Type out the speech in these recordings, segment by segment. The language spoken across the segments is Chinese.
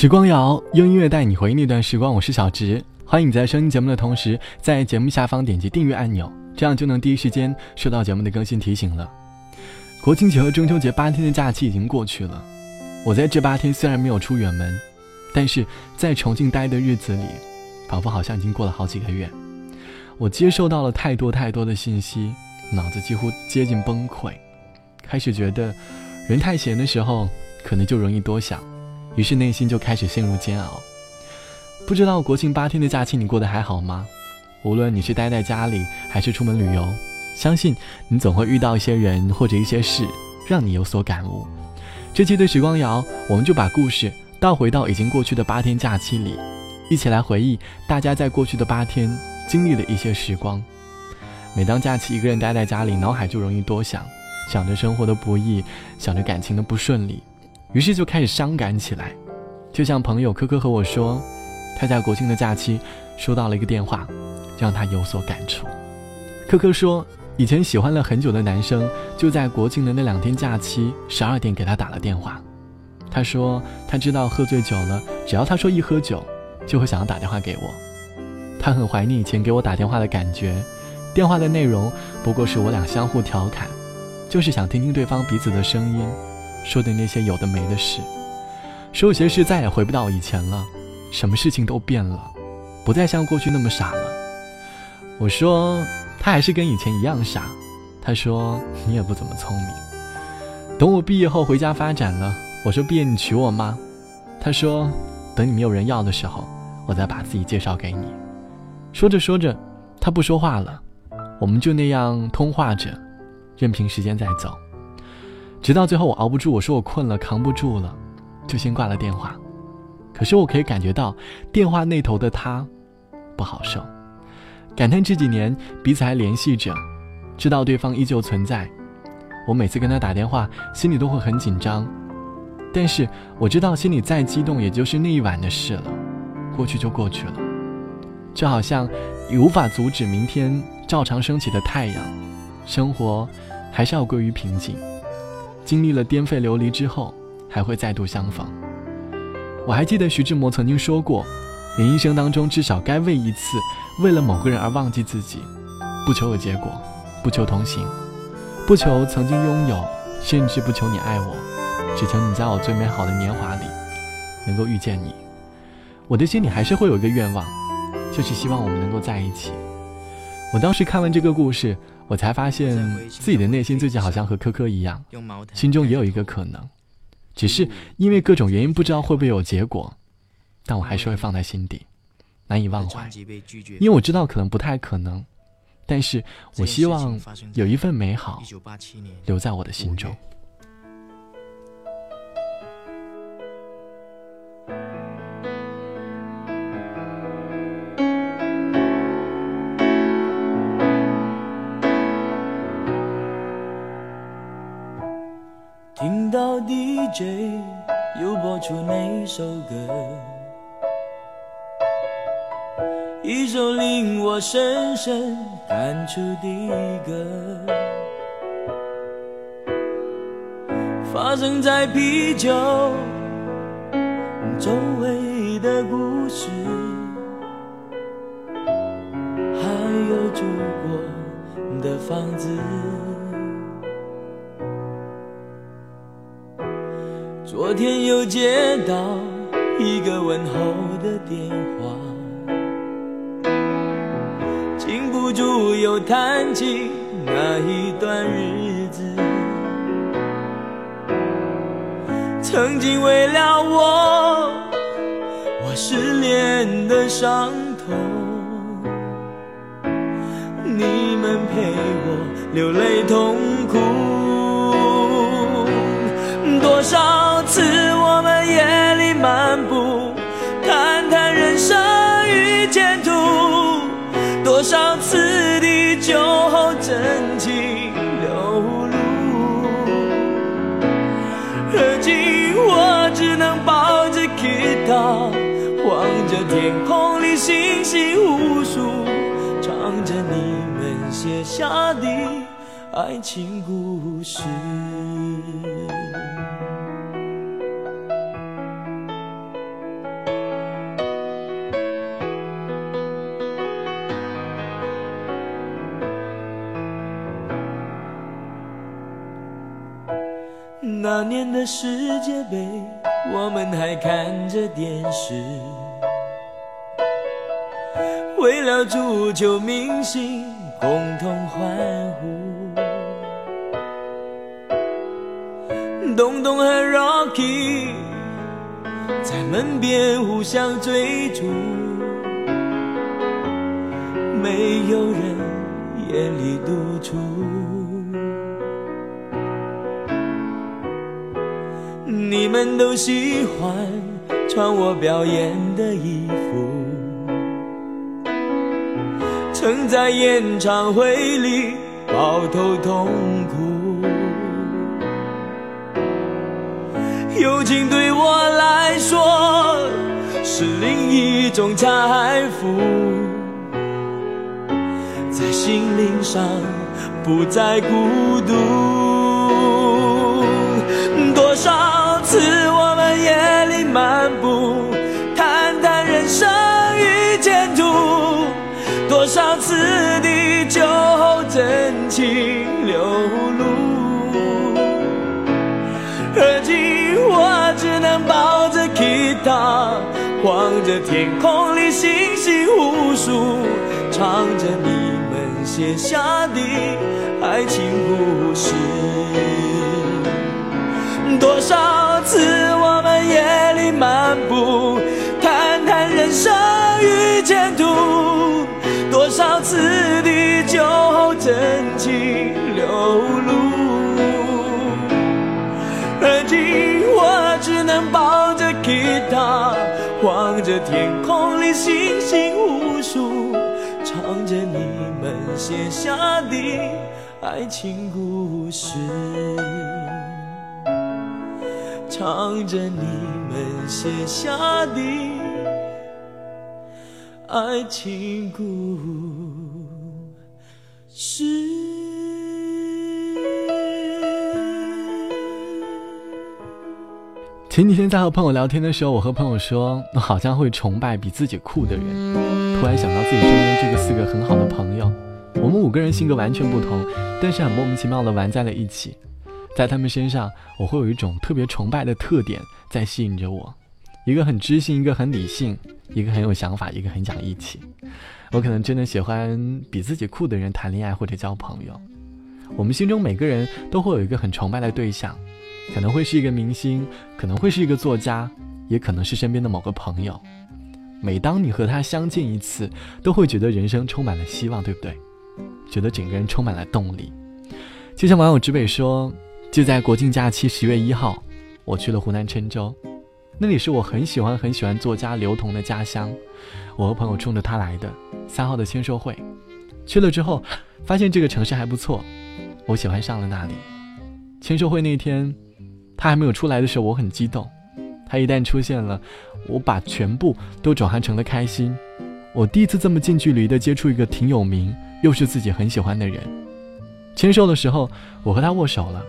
时光谣用音乐带你回忆那段时光，我是小直，欢迎你在收听节目的同时，在节目下方点击订阅按钮，这样就能第一时间收到节目的更新提醒了。国庆节和中秋节八天的假期已经过去了，我在这八天虽然没有出远门，但是在重庆待的日子里，仿佛好像已经过了好几个月。我接受到了太多太多的信息，脑子几乎接近崩溃，开始觉得人太闲的时候，可能就容易多想。于是内心就开始陷入煎熬。不知道国庆八天的假期你过得还好吗？无论你是待在家里还是出门旅游，相信你总会遇到一些人或者一些事，让你有所感悟。这期的时光谣，我们就把故事倒回到已经过去的八天假期里，一起来回忆大家在过去的八天经历的一些时光。每当假期一个人待在家里，脑海就容易多想，想着生活的不易，想着感情的不顺利。于是就开始伤感起来，就像朋友科科和我说，他在国庆的假期收到了一个电话，让他有所感触。科科说，以前喜欢了很久的男生，就在国庆的那两天假期十二点给他打了电话。他说他知道喝醉酒了，只要他说一喝酒，就会想要打电话给我。他很怀念以前给我打电话的感觉，电话的内容不过是我俩相互调侃，就是想听听对方彼此的声音。说的那些有的没的事，说有些事再也回不到以前了，什么事情都变了，不再像过去那么傻了。我说他还是跟以前一样傻，他说你也不怎么聪明。等我毕业后回家发展了，我说毕业你娶我吗？他说等你没有人要的时候，我再把自己介绍给你。说着说着，他不说话了，我们就那样通话着，任凭时间在走。直到最后，我熬不住，我说我困了，扛不住了，就先挂了电话。可是我可以感觉到电话那头的他不好受，感叹这几年彼此还联系着，知道对方依旧存在。我每次跟他打电话，心里都会很紧张，但是我知道心里再激动，也就是那一晚的事了，过去就过去了。就好像你无法阻止明天照常升起的太阳，生活还是要归于平静。经历了颠沛流离之后，还会再度相逢。我还记得徐志摩曾经说过，人一生当中至少该为一次，为了某个人而忘记自己，不求有结果，不求同行，不求曾经拥有，甚至不求你爱我，只求你在我最美好的年华里，能够遇见你。我的心里还是会有一个愿望，就是希望我们能够在一起。我当时看完这个故事。我才发现自己的内心最近好像和科科一样，心中也有一个可能，只是因为各种原因不知道会不会有结果，但我还是会放在心底，难以忘怀，因为我知道可能不太可能，但是我希望有一份美好留在我的心中。深感触的歌，发生在啤酒周围的故事，还有住过的房子。昨天又接到一个问候的电话，住又谈起那一段日子。曾经为了我，我失恋的伤痛，你们陪我流泪痛哭，多少。真情流露，而今我只能抱着吉他，望着天空里星星无数，唱着你们写下的爱情故事。那年的世界杯，我们还看着电视，为了足球明星共同欢呼。东东和 Rocky 在门边互相追逐，没有人夜里独处。你们都喜欢穿我表演的衣服，曾在演唱会里抱头痛哭。友情对我来说是另一种财富，在心灵上不再孤独。真情流露，而今我只能抱着吉他，望着天空里星星无数，唱着你们写下的爱情故事。多少次我们夜里漫步，谈谈人生与前途；多少次真情流露。而今我只能抱着吉他，望着天空里星星无数，唱着你们写下的爱情故事。唱着你们写下的爱情故事。是前几天在和朋友聊天的时候，我和朋友说，我好像会崇拜比自己酷的人。突然想到自己身边这个四个很好的朋友，我们五个人性格完全不同，但是很莫名其妙的玩在了一起。在他们身上，我会有一种特别崇拜的特点在吸引着我，一个很知性，一个很理性，一个很有想法，一个很讲义气。我可能真的喜欢比自己酷的人谈恋爱或者交朋友。我们心中每个人都会有一个很崇拜的对象，可能会是一个明星，可能会是一个作家，也可能是身边的某个朋友。每当你和他相见一次，都会觉得人生充满了希望，对不对？觉得整个人充满了动力。就像网友直北说。就在国庆假期十月一号，我去了湖南郴州，那里是我很喜欢很喜欢作家刘同的家乡。我和朋友冲着他来的。三号的签售会，去了之后发现这个城市还不错，我喜欢上了那里。签售会那天，他还没有出来的时候，我很激动。他一旦出现了，我把全部都转换成了开心。我第一次这么近距离的接触一个挺有名又是自己很喜欢的人。签售的时候，我和他握手了。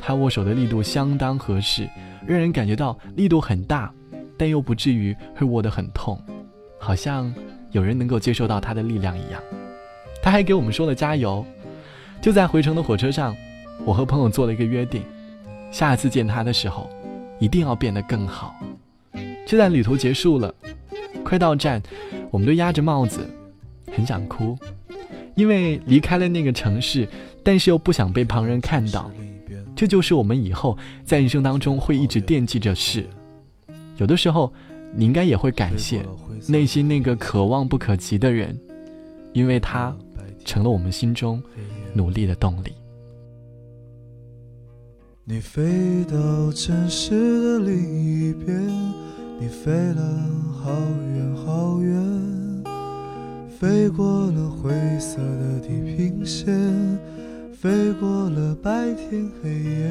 他握手的力度相当合适，让人感觉到力度很大，但又不至于会握得很痛，好像有人能够接受到他的力量一样。他还给我们说了加油。就在回程的火车上，我和朋友做了一个约定：下次见他的时候，一定要变得更好。就在旅途结束了，快到站，我们都压着帽子，很想哭，因为离开了那个城市，但是又不想被旁人看到。这就是我们以后在人生当中会一直惦记着事。有的时候，你应该也会感谢内心那个可望不可及的人，因为他成了我们心中努力的动力。你飞到城市的另一边，你飞了好远好远，飞过了灰色的地平线。飞过了白天黑夜，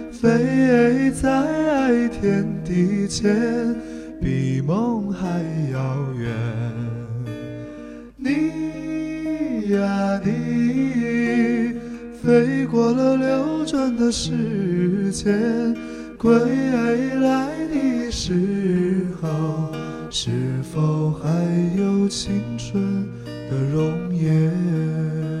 飞在天地间，比梦还遥远。你呀你，飞过了流转的时间，归来的时候，是否还有青春的容颜？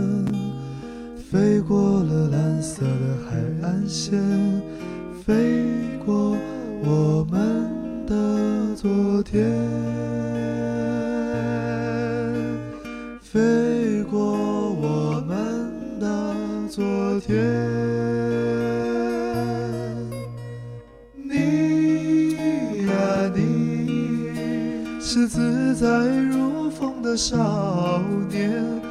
飞过了蓝色的海岸线，飞过我们的昨天，飞过我们的昨天。你呀你，是自在如风的少年。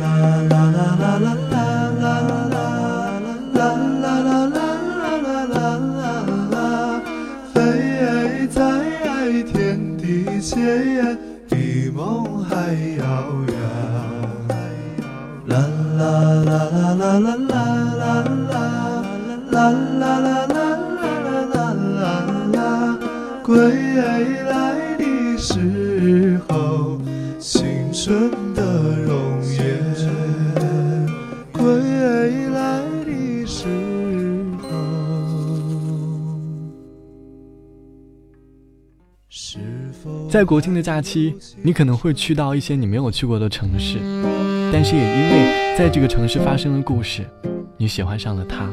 比梦还遥远啦啦啦啦啦啦啦。在国庆的假期，你可能会去到一些你没有去过的城市，但是也因为在这个城市发生了故事，你喜欢上了他。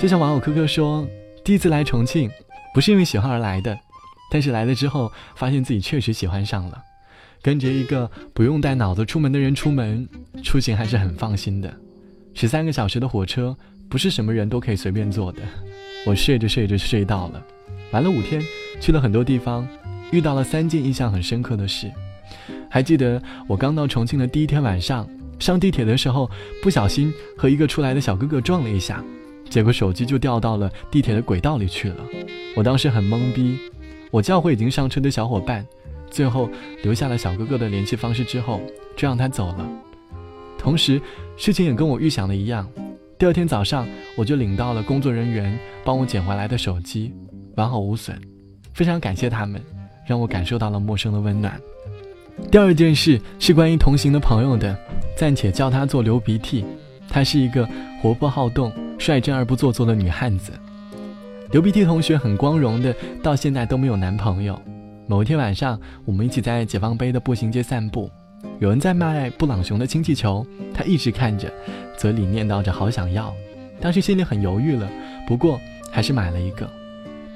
就像网友科科说，第一次来重庆，不是因为喜欢而来的，但是来了之后，发现自己确实喜欢上了。跟着一个不用带脑子出门的人出门，出行还是很放心的。十三个小时的火车，不是什么人都可以随便坐的。我睡着睡着睡到了，玩了五天，去了很多地方。遇到了三件印象很深刻的事，还记得我刚到重庆的第一天晚上，上地铁的时候不小心和一个出来的小哥哥撞了一下，结果手机就掉到了地铁的轨道里去了。我当时很懵逼，我叫回已经上车的小伙伴，最后留下了小哥哥的联系方式之后，就让他走了。同时，事情也跟我预想的一样，第二天早上我就领到了工作人员帮我捡回来的手机，完好无损，非常感谢他们。让我感受到了陌生的温暖。第二件事是关于同行的朋友的，暂且叫她做流鼻涕。她是一个活泼好动、率真而不做作的女汉子。流鼻涕同学很光荣的，到现在都没有男朋友。某一天晚上，我们一起在解放碑的步行街散步，有人在卖布朗熊的氢气球，她一直看着，嘴里念叨着好想要。当时心里很犹豫了，不过还是买了一个。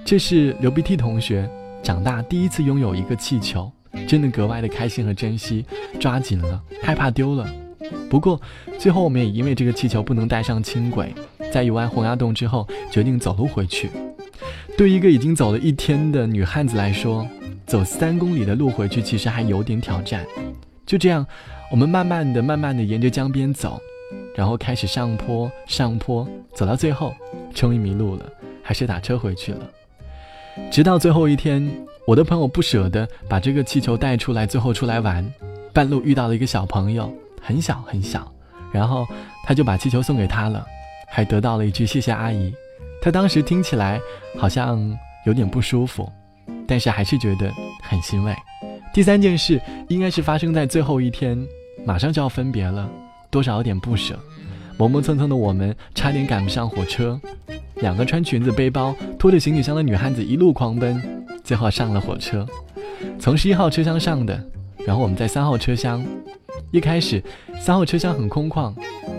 这是流鼻涕同学。长大第一次拥有一个气球，真的格外的开心和珍惜，抓紧了，害怕丢了。不过最后我们也因为这个气球不能带上轻轨，在游完洪崖洞之后，决定走路回去。对一个已经走了一天的女汉子来说，走三公里的路回去其实还有点挑战。就这样，我们慢慢的、慢慢的沿着江边走，然后开始上坡、上坡，走到最后，终于迷路了，还是打车回去了。直到最后一天，我的朋友不舍得把这个气球带出来，最后出来玩，半路遇到了一个小朋友，很小很小，然后他就把气球送给他了，还得到了一句谢谢阿姨。他当时听起来好像有点不舒服，但是还是觉得很欣慰。第三件事应该是发生在最后一天，马上就要分别了，多少有点不舍。磨磨蹭蹭的我们差点赶不上火车，两个穿裙子、背包、拖着行李箱的女汉子一路狂奔，最后上了火车。从十一号车厢上的，然后我们在三号车厢。一开始三号车厢很空旷，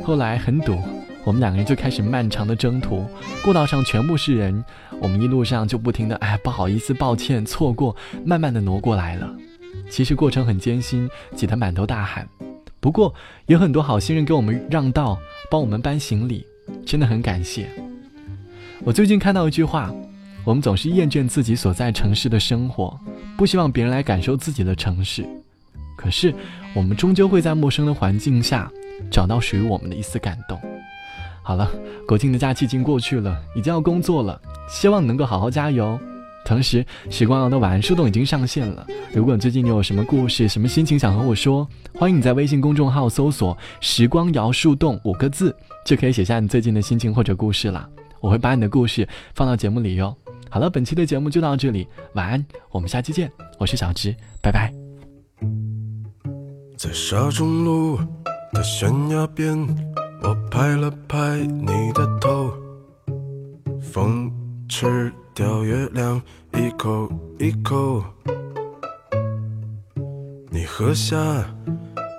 后来很堵，我们两个人就开始漫长的征途。过道上全部是人，我们一路上就不停的哎不好意思、抱歉、错过，慢慢的挪过来了。其实过程很艰辛，挤得满头大汗。不过有很多好心人给我们让道，帮我们搬行李，真的很感谢。我最近看到一句话：我们总是厌倦自己所在城市的生活，不希望别人来感受自己的城市。可是我们终究会在陌生的环境下，找到属于我们的一丝感动。好了，国庆的假期已经过去了，已经要工作了，希望能够好好加油。同时，时光谣的晚安树洞已经上线了。如果最近你有什么故事、什么心情想和我说，欢迎你在微信公众号搜索“时光谣树洞”五个字，就可以写下你最近的心情或者故事了。我会把你的故事放到节目里哟。好了，本期的节目就到这里，晚安，我们下期见。我是小植，拜拜。在沙中路的悬崖边，我拍了拍你的头，风吃。掉月亮，一口一口。你喝下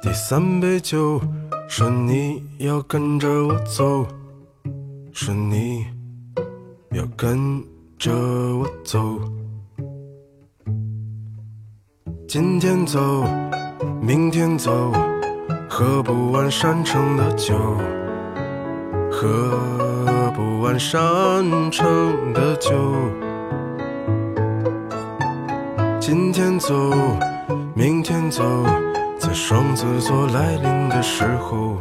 第三杯酒，说你要跟着我走，说你要跟着我走。今天走，明天走，喝不完山城的酒，喝。不完山城的酒，今天走，明天走，在双子座来临的时候，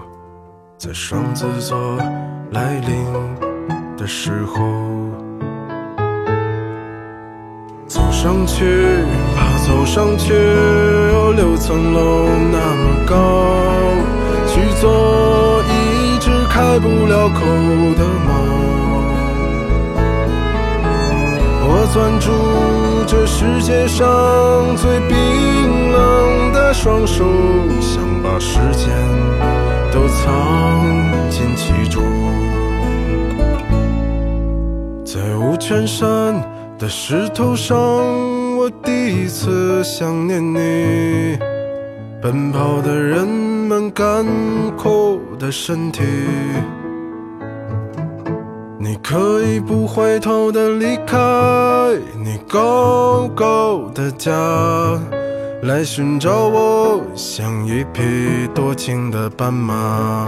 在双子座来临的时候，走上去吧，走上去，有六层楼那么高，去做一只开不了口的猫。攥住这世界上最冰冷的双手，想把时间都藏进其中。在五泉山的石头上，我第一次想念你。奔跑的人们，干枯的身体。可以不回头的离开你高高的家，来寻找我，像一匹多情的斑马。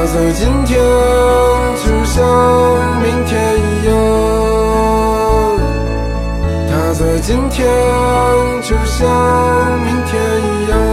它在今天。就像明天一样，他在。今天就像明天一样。